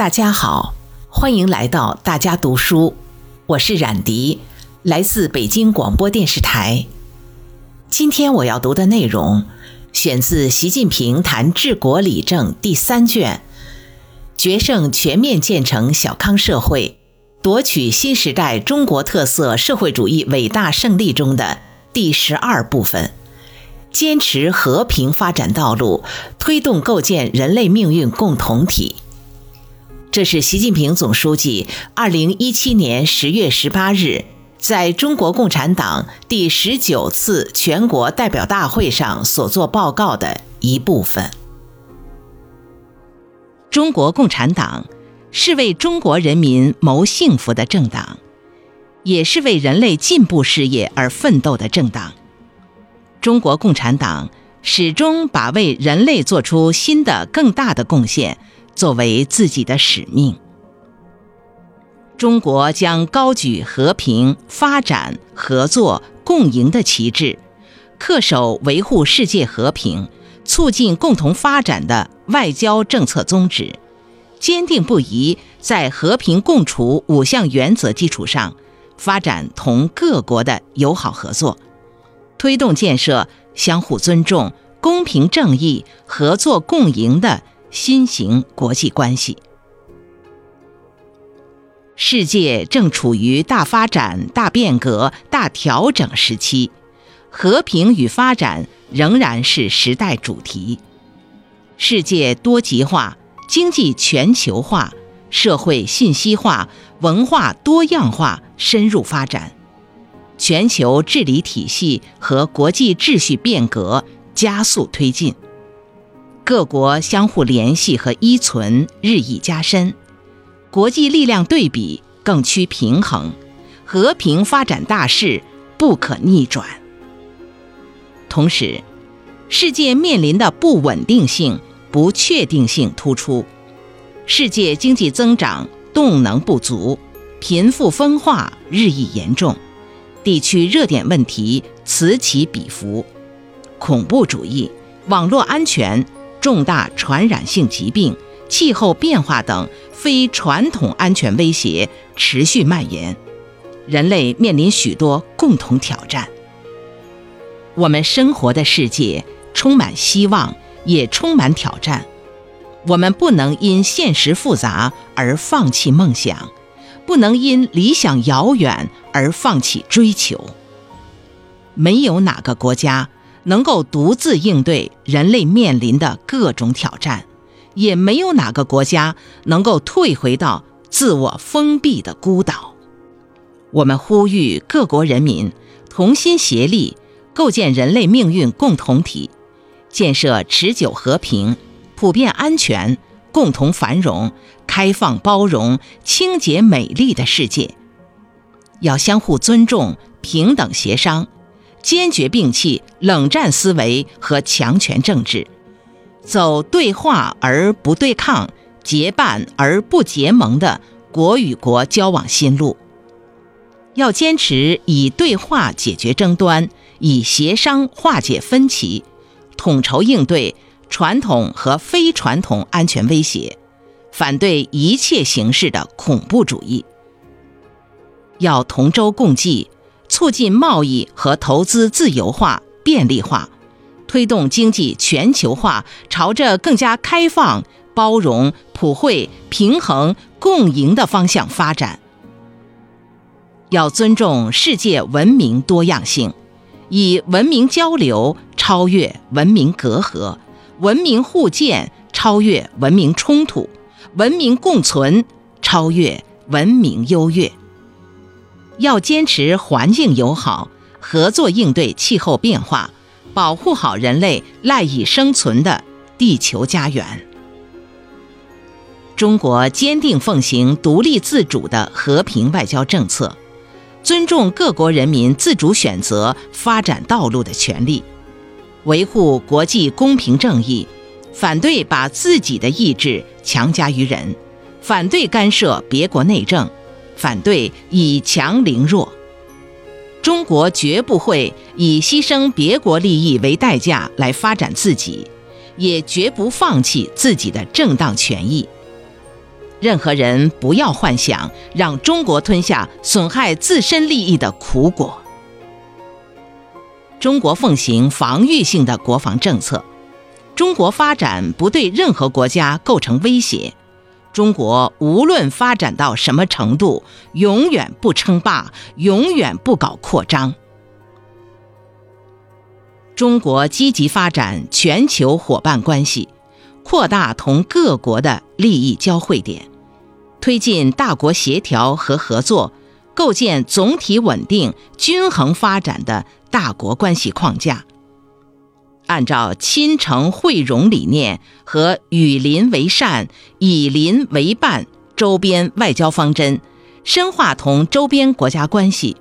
大家好，欢迎来到大家读书，我是冉迪，来自北京广播电视台。今天我要读的内容选自《习近平谈治国理政》第三卷，《决胜全面建成小康社会，夺取新时代中国特色社会主义伟大胜利》中的第十二部分。坚持和平发展道路，推动构建人类命运共同体。这是习近平总书记二零一七年十月十八日在中国共产党第十九次全国代表大会上所作报告的一部分。中国共产党是为中国人民谋幸福的政党，也是为人类进步事业而奋斗的政党。中国共产党始终把为人类做出新的、更大的贡献作为自己的使命。中国将高举和平、发展、合作、共赢的旗帜，恪守维护世界和平、促进共同发展的外交政策宗旨，坚定不移在和平共处五项原则基础上，发展同各国的友好合作。推动建设相互尊重、公平正义、合作共赢的新型国际关系。世界正处于大发展、大变革、大调整时期，和平与发展仍然是时代主题。世界多极化、经济全球化、社会信息化、文化多样化深入发展。全球治理体系和国际秩序变革加速推进，各国相互联系和依存日益加深，国际力量对比更趋平衡，和平发展大势不可逆转。同时，世界面临的不稳定性、不确定性突出，世界经济增长动能不足，贫富分化日益严重。地区热点问题此起彼伏，恐怖主义、网络安全、重大传染性疾病、气候变化等非传统安全威胁持续蔓延，人类面临许多共同挑战。我们生活的世界充满希望，也充满挑战。我们不能因现实复杂而放弃梦想。不能因理想遥远而放弃追求。没有哪个国家能够独自应对人类面临的各种挑战，也没有哪个国家能够退回到自我封闭的孤岛。我们呼吁各国人民同心协力，构建人类命运共同体，建设持久和平、普遍安全。共同繁荣、开放包容、清洁美丽的世界，要相互尊重、平等协商，坚决摒弃冷战思维和强权政治，走对话而不对抗、结伴而不结盟的国与国交往新路。要坚持以对话解决争端，以协商化解分歧，统筹应对。传统和非传统安全威胁，反对一切形式的恐怖主义。要同舟共济，促进贸易和投资自由化、便利化，推动经济全球化朝着更加开放、包容、普惠、平衡、共赢的方向发展。要尊重世界文明多样性，以文明交流超越文明隔阂。文明互鉴超越文明冲突，文明共存超越文明优越。要坚持环境友好，合作应对气候变化，保护好人类赖以生存的地球家园。中国坚定奉行独立自主的和平外交政策，尊重各国人民自主选择发展道路的权利。维护国际公平正义，反对把自己的意志强加于人，反对干涉别国内政，反对以强凌弱。中国绝不会以牺牲别国利益为代价来发展自己，也绝不放弃自己的正当权益。任何人不要幻想让中国吞下损害自身利益的苦果。中国奉行防御性的国防政策，中国发展不对任何国家构成威胁。中国无论发展到什么程度，永远不称霸，永远不搞扩张。中国积极发展全球伙伴关系，扩大同各国的利益交汇点，推进大国协调和合作，构建总体稳定、均衡发展的大国关系框架。按照亲诚惠容理念和与邻为善、以邻为伴周边外交方针，深化同周边国家关系，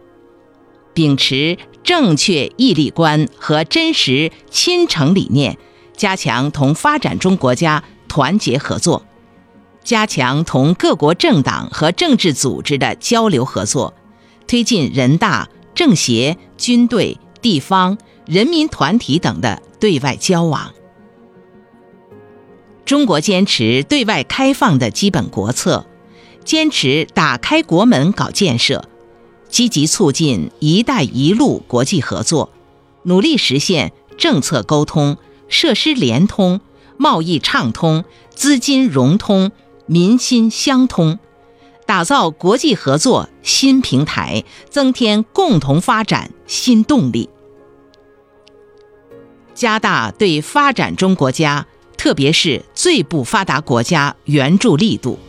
秉持正确义利观和真实亲诚理念，加强同发展中国家团结合作，加强同各国政党和政治组织的交流合作，推进人大、政协、军队、地方。人民团体等的对外交往，中国坚持对外开放的基本国策，坚持打开国门搞建设，积极促进“一带一路”国际合作，努力实现政策沟通、设施联通、贸易畅通、资金融通、民心相通，打造国际合作新平台，增添共同发展新动力。加大对发展中国家，特别是最不发达国家援助力度，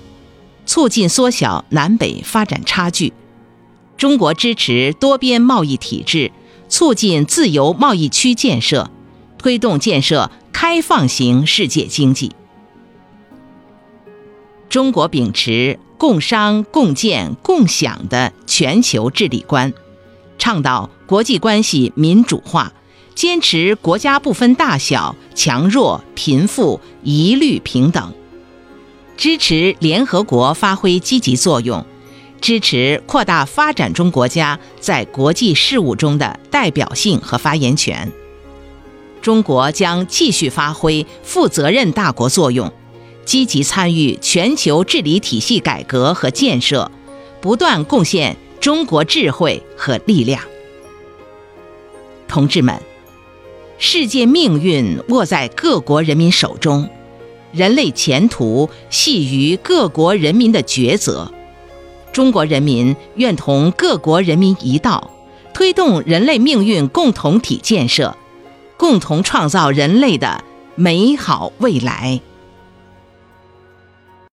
促进缩小南北发展差距。中国支持多边贸易体制，促进自由贸易区建设，推动建设开放型世界经济。中国秉持共商共建共享的全球治理观，倡导国际关系民主化。坚持国家不分大小、强弱、贫富一律平等，支持联合国发挥积极作用，支持扩大发展中国家在国际事务中的代表性和发言权。中国将继续发挥负责任大国作用，积极参与全球治理体系改革和建设，不断贡献中国智慧和力量。同志们。世界命运握在各国人民手中，人类前途系于各国人民的抉择。中国人民愿同各国人民一道，推动人类命运共同体建设，共同创造人类的美好未来。